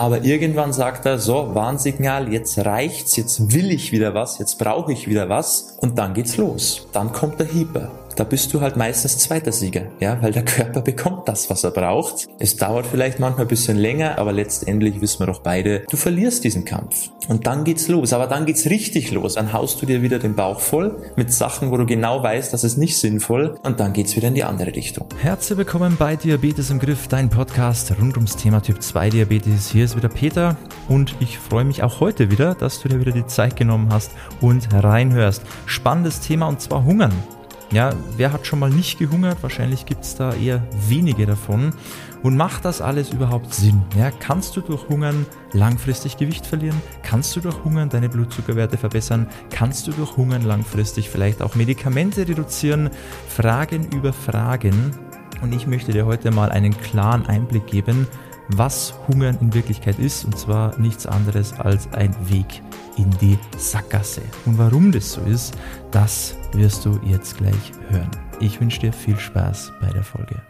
aber irgendwann sagt er, so, Warnsignal, jetzt reicht's, jetzt will ich wieder was, jetzt brauche ich wieder was und dann geht's los. Dann kommt der Hieber da bist du halt meistens zweiter Sieger, ja, weil der Körper bekommt das, was er braucht. Es dauert vielleicht manchmal ein bisschen länger, aber letztendlich wissen wir doch beide, du verlierst diesen Kampf. Und dann geht's los, aber dann geht's richtig los. Dann haust du dir wieder den Bauch voll mit Sachen, wo du genau weißt, das ist nicht sinnvoll und dann geht's wieder in die andere Richtung. Herzlich willkommen bei Diabetes im Griff, dein Podcast rund ums Thema Typ 2 Diabetes. Hier ist wieder Peter und ich freue mich auch heute wieder, dass du dir wieder die Zeit genommen hast und reinhörst. Spannendes Thema und zwar Hungern. Ja, wer hat schon mal nicht gehungert? Wahrscheinlich gibt es da eher wenige davon. Und macht das alles überhaupt Sinn? Ja, kannst du durch Hungern langfristig Gewicht verlieren? Kannst du durch Hungern deine Blutzuckerwerte verbessern? Kannst du durch Hungern langfristig vielleicht auch Medikamente reduzieren? Fragen über Fragen. Und ich möchte dir heute mal einen klaren Einblick geben, was Hungern in Wirklichkeit ist. Und zwar nichts anderes als ein Weg in die Sackgasse. Und warum das so ist, das wirst du jetzt gleich hören. Ich wünsche dir viel Spaß bei der Folge.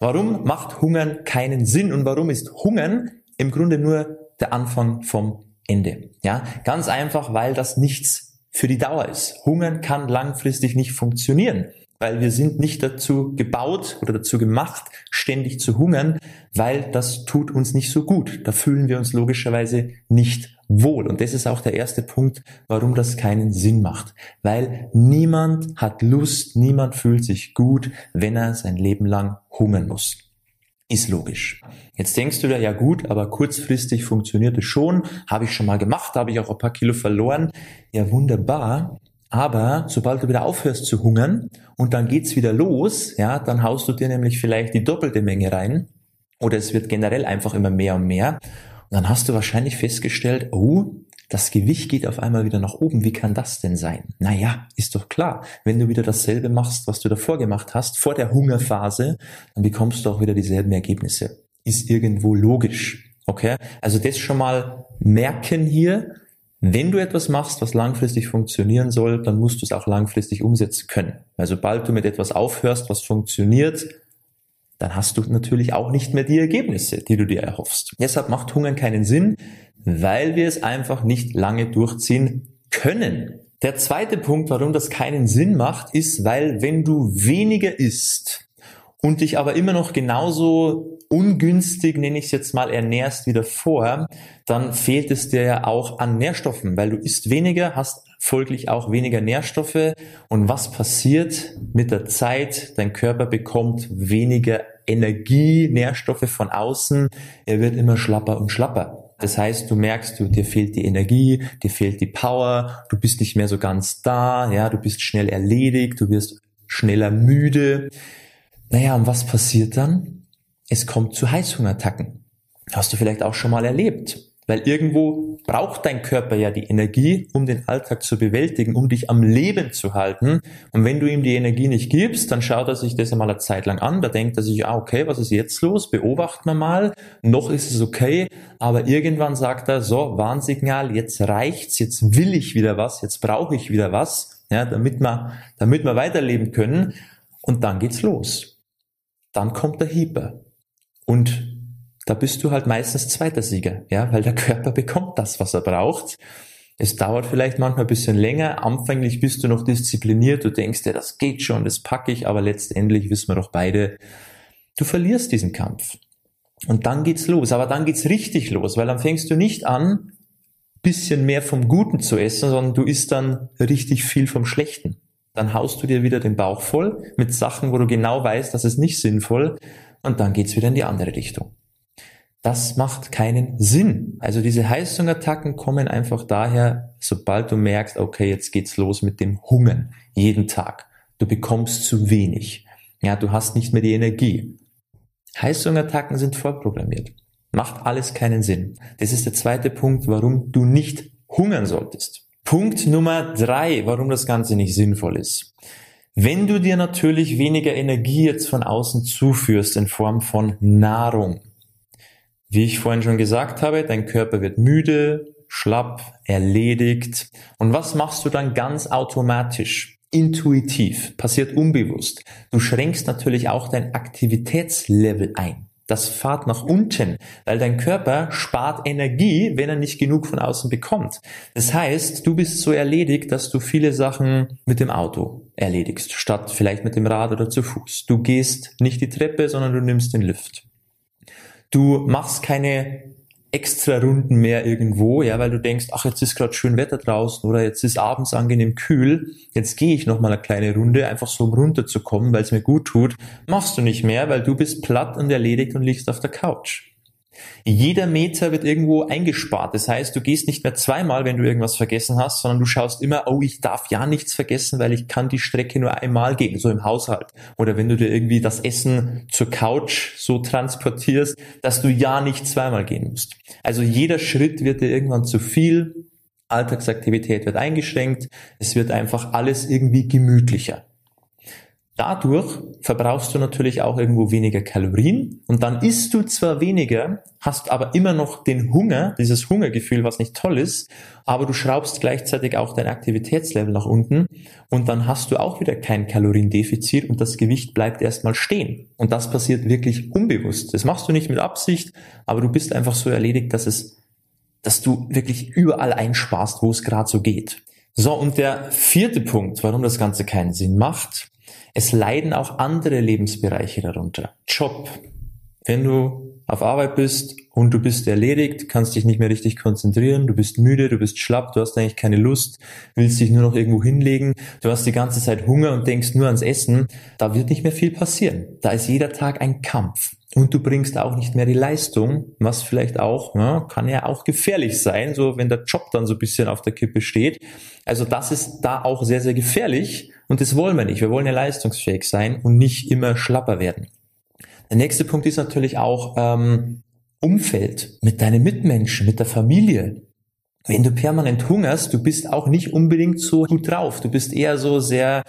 Warum macht Hungern keinen Sinn und warum ist Hungern im Grunde nur der Anfang vom Ende? Ja, ganz einfach, weil das nichts für die Dauer ist. Hungern kann langfristig nicht funktionieren weil wir sind nicht dazu gebaut oder dazu gemacht, ständig zu hungern, weil das tut uns nicht so gut. Da fühlen wir uns logischerweise nicht wohl. Und das ist auch der erste Punkt, warum das keinen Sinn macht. Weil niemand hat Lust, niemand fühlt sich gut, wenn er sein Leben lang hungern muss. Ist logisch. Jetzt denkst du da, ja gut, aber kurzfristig funktioniert es schon. Habe ich schon mal gemacht, habe ich auch ein paar Kilo verloren. Ja, wunderbar. Aber sobald du wieder aufhörst zu hungern und dann geht's wieder los, ja, dann haust du dir nämlich vielleicht die doppelte Menge rein oder es wird generell einfach immer mehr und mehr. Und dann hast du wahrscheinlich festgestellt, oh, das Gewicht geht auf einmal wieder nach oben. Wie kann das denn sein? Naja, ist doch klar. Wenn du wieder dasselbe machst, was du davor gemacht hast, vor der Hungerphase, dann bekommst du auch wieder dieselben Ergebnisse. Ist irgendwo logisch. Okay? Also das schon mal merken hier wenn du etwas machst, was langfristig funktionieren soll, dann musst du es auch langfristig umsetzen können. Weil sobald du mit etwas aufhörst, was funktioniert, dann hast du natürlich auch nicht mehr die Ergebnisse, die du dir erhoffst. Deshalb macht Hungern keinen Sinn, weil wir es einfach nicht lange durchziehen können. Der zweite Punkt, warum das keinen Sinn macht, ist, weil wenn du weniger isst und dich aber immer noch genauso ungünstig, nenne ich es jetzt mal, ernährst wie davor, dann fehlt es dir ja auch an Nährstoffen, weil du isst weniger, hast folglich auch weniger Nährstoffe. Und was passiert mit der Zeit? Dein Körper bekommt weniger Energie, Nährstoffe von außen. Er wird immer schlapper und schlapper. Das heißt, du merkst, du, dir fehlt die Energie, dir fehlt die Power, du bist nicht mehr so ganz da, ja, du bist schnell erledigt, du wirst schneller müde. Naja, und was passiert dann? Es kommt zu Heißhungerattacken. Hast du vielleicht auch schon mal erlebt. Weil irgendwo braucht dein Körper ja die Energie, um den Alltag zu bewältigen, um dich am Leben zu halten. Und wenn du ihm die Energie nicht gibst, dann schaut er sich das einmal eine Zeit lang an. Da denkt er sich, ah, okay, was ist jetzt los? Beobachten wir mal. Noch ist es okay. Aber irgendwann sagt er, so, Warnsignal, jetzt reicht's, jetzt will ich wieder was, jetzt brauche ich wieder was, ja, damit wir, damit wir weiterleben können. Und dann geht's los. Dann kommt der Hieber. Und da bist du halt meistens zweiter Sieger, ja, weil der Körper bekommt das, was er braucht. Es dauert vielleicht manchmal ein bisschen länger. Anfänglich bist du noch diszipliniert. Du denkst dir, das geht schon, das packe ich. Aber letztendlich wissen wir doch beide, du verlierst diesen Kampf. Und dann geht's los. Aber dann geht's richtig los, weil dann fängst du nicht an, bisschen mehr vom Guten zu essen, sondern du isst dann richtig viel vom Schlechten. Dann haust du dir wieder den Bauch voll mit Sachen, wo du genau weißt, das ist nicht sinnvoll und dann geht's wieder in die andere Richtung. Das macht keinen Sinn. Also diese Heißhungerattacken kommen einfach daher, sobald du merkst, okay, jetzt geht's los mit dem Hungern jeden Tag. Du bekommst zu wenig. Ja, du hast nicht mehr die Energie. Heißhungerattacken sind vorprogrammiert. Macht alles keinen Sinn. Das ist der zweite Punkt, warum du nicht hungern solltest. Punkt Nummer drei, warum das Ganze nicht sinnvoll ist. Wenn du dir natürlich weniger Energie jetzt von außen zuführst in Form von Nahrung, wie ich vorhin schon gesagt habe, dein Körper wird müde, schlapp, erledigt. Und was machst du dann ganz automatisch? Intuitiv, passiert unbewusst. Du schränkst natürlich auch dein Aktivitätslevel ein. Das fahrt nach unten, weil dein Körper spart Energie, wenn er nicht genug von außen bekommt. Das heißt, du bist so erledigt, dass du viele Sachen mit dem Auto erledigst, statt vielleicht mit dem Rad oder zu Fuß. Du gehst nicht die Treppe, sondern du nimmst den Lift. Du machst keine extra Runden mehr irgendwo, ja, weil du denkst, ach, jetzt ist gerade schön Wetter draußen oder jetzt ist abends angenehm kühl, jetzt gehe ich noch mal eine kleine Runde, einfach so um runterzukommen, weil es mir gut tut, machst du nicht mehr, weil du bist platt und erledigt und liegst auf der Couch. Jeder Meter wird irgendwo eingespart. Das heißt, du gehst nicht mehr zweimal, wenn du irgendwas vergessen hast, sondern du schaust immer, oh, ich darf ja nichts vergessen, weil ich kann die Strecke nur einmal gehen, so im Haushalt. Oder wenn du dir irgendwie das Essen zur Couch so transportierst, dass du ja nicht zweimal gehen musst. Also jeder Schritt wird dir irgendwann zu viel. Alltagsaktivität wird eingeschränkt. Es wird einfach alles irgendwie gemütlicher. Dadurch verbrauchst du natürlich auch irgendwo weniger Kalorien und dann isst du zwar weniger, hast aber immer noch den Hunger, dieses Hungergefühl, was nicht toll ist, aber du schraubst gleichzeitig auch dein Aktivitätslevel nach unten und dann hast du auch wieder kein Kaloriendefizit und das Gewicht bleibt erstmal stehen. Und das passiert wirklich unbewusst. Das machst du nicht mit Absicht, aber du bist einfach so erledigt, dass es, dass du wirklich überall einsparst, wo es gerade so geht. So, und der vierte Punkt, warum das Ganze keinen Sinn macht, es leiden auch andere Lebensbereiche darunter. Job. Wenn du auf Arbeit bist und du bist erledigt, kannst dich nicht mehr richtig konzentrieren, du bist müde, du bist schlapp, du hast eigentlich keine Lust, willst dich nur noch irgendwo hinlegen, du hast die ganze Zeit Hunger und denkst nur ans Essen, da wird nicht mehr viel passieren. Da ist jeder Tag ein Kampf. Und du bringst auch nicht mehr die Leistung, was vielleicht auch, ja, kann ja auch gefährlich sein, so wenn der Job dann so ein bisschen auf der Kippe steht. Also das ist da auch sehr, sehr gefährlich und das wollen wir nicht. Wir wollen ja leistungsfähig sein und nicht immer schlapper werden. Der nächste Punkt ist natürlich auch ähm, Umfeld mit deinen Mitmenschen, mit der Familie. Wenn du permanent hungerst, du bist auch nicht unbedingt so gut drauf. Du bist eher so sehr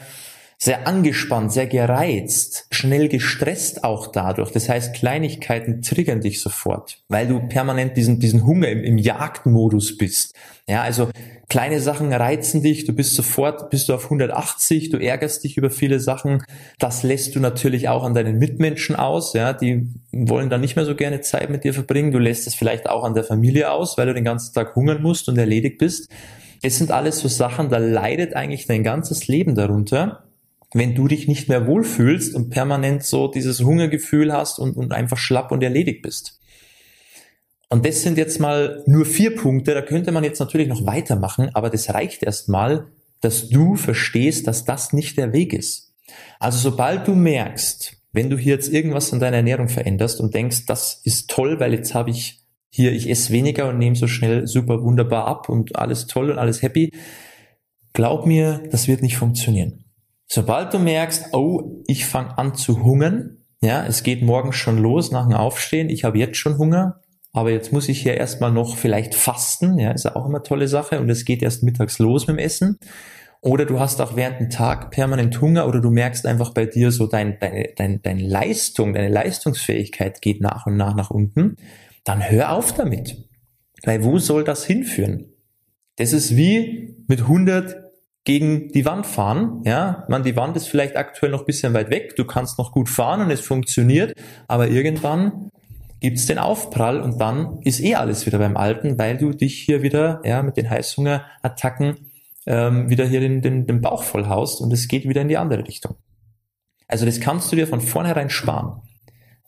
sehr angespannt, sehr gereizt, schnell gestresst auch dadurch. Das heißt, Kleinigkeiten triggern dich sofort, weil du permanent diesen, diesen Hunger im, im Jagdmodus bist. Ja, also kleine Sachen reizen dich, du bist sofort, bist du auf 180, du ärgerst dich über viele Sachen. Das lässt du natürlich auch an deinen Mitmenschen aus, ja, die wollen dann nicht mehr so gerne Zeit mit dir verbringen. Du lässt es vielleicht auch an der Familie aus, weil du den ganzen Tag hungern musst und erledigt bist. Es sind alles so Sachen, da leidet eigentlich dein ganzes Leben darunter wenn du dich nicht mehr wohlfühlst und permanent so dieses Hungergefühl hast und, und einfach schlapp und erledigt bist. Und das sind jetzt mal nur vier Punkte, da könnte man jetzt natürlich noch weitermachen, aber das reicht erstmal, dass du verstehst, dass das nicht der Weg ist. Also sobald du merkst, wenn du hier jetzt irgendwas an deiner Ernährung veränderst und denkst, das ist toll, weil jetzt habe ich hier, ich esse weniger und nehme so schnell super wunderbar ab und alles toll und alles happy, glaub mir, das wird nicht funktionieren. Sobald du merkst, oh, ich fange an zu hungern, ja, es geht morgen schon los nach dem Aufstehen, ich habe jetzt schon Hunger, aber jetzt muss ich ja erstmal noch vielleicht fasten, ja, ist auch immer tolle Sache und es geht erst mittags los mit dem Essen. Oder du hast auch während dem Tag permanent Hunger oder du merkst einfach bei dir so dein, deine, deine, deine Leistung, deine Leistungsfähigkeit geht nach und nach nach unten, dann hör auf damit. Weil wo soll das hinführen? Das ist wie mit 100 gegen die Wand fahren. Ja, man, die Wand ist vielleicht aktuell noch bisschen weit weg. Du kannst noch gut fahren und es funktioniert, aber irgendwann gibt's den Aufprall und dann ist eh alles wieder beim Alten, weil du dich hier wieder ja mit den Heißhungerattacken ähm, wieder hier den, den, den Bauch voll haust und es geht wieder in die andere Richtung. Also das kannst du dir von vornherein sparen.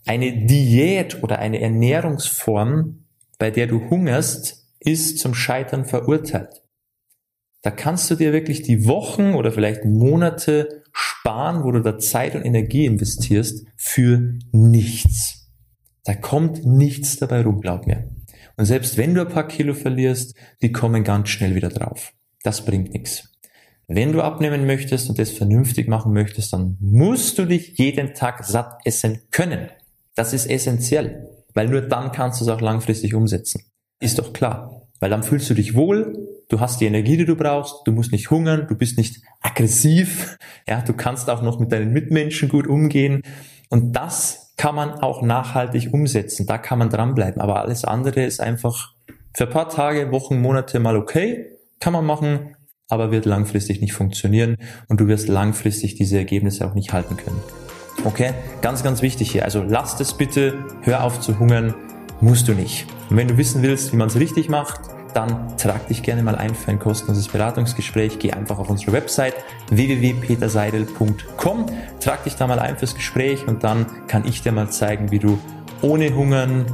Eine Diät oder eine Ernährungsform, bei der du hungerst, ist zum Scheitern verurteilt. Da kannst du dir wirklich die Wochen oder vielleicht Monate sparen, wo du da Zeit und Energie investierst für nichts. Da kommt nichts dabei rum, glaub mir. Und selbst wenn du ein paar Kilo verlierst, die kommen ganz schnell wieder drauf. Das bringt nichts. Wenn du abnehmen möchtest und das vernünftig machen möchtest, dann musst du dich jeden Tag satt essen können. Das ist essentiell, weil nur dann kannst du es auch langfristig umsetzen. Ist doch klar. Weil dann fühlst du dich wohl, du hast die Energie, die du brauchst, du musst nicht hungern, du bist nicht aggressiv, ja, du kannst auch noch mit deinen Mitmenschen gut umgehen. Und das kann man auch nachhaltig umsetzen. Da kann man dranbleiben. Aber alles andere ist einfach für ein paar Tage, Wochen, Monate mal okay, kann man machen, aber wird langfristig nicht funktionieren und du wirst langfristig diese Ergebnisse auch nicht halten können. Okay? Ganz, ganz wichtig hier. Also lasst es bitte, hör auf zu hungern, musst du nicht. Und wenn du wissen willst, wie man es richtig macht, dann trag dich gerne mal ein für ein kostenloses Beratungsgespräch. Geh einfach auf unsere Website www.peterseidel.com, trag dich da mal ein fürs Gespräch und dann kann ich dir mal zeigen, wie du ohne Hungern,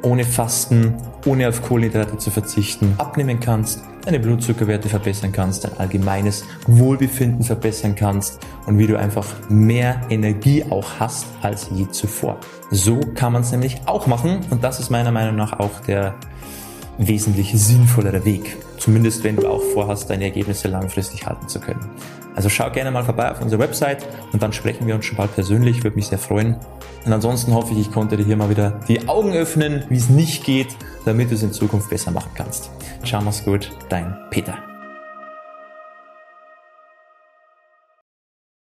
ohne Fasten, ohne auf Kohlenhydrate zu verzichten, abnehmen kannst, deine Blutzuckerwerte verbessern kannst, dein allgemeines Wohlbefinden verbessern kannst und wie du einfach mehr Energie auch hast als je zuvor. So kann man es nämlich auch machen und das ist meiner Meinung nach auch der wesentlich sinnvollere Weg. Zumindest wenn du auch vorhast, deine Ergebnisse langfristig halten zu können. Also schau gerne mal vorbei auf unserer Website und dann sprechen wir uns schon bald persönlich, würde mich sehr freuen. Und ansonsten hoffe ich, ich konnte dir hier mal wieder die Augen öffnen, wie es nicht geht, damit du es in Zukunft besser machen kannst. Ciao, mach's gut, dein Peter.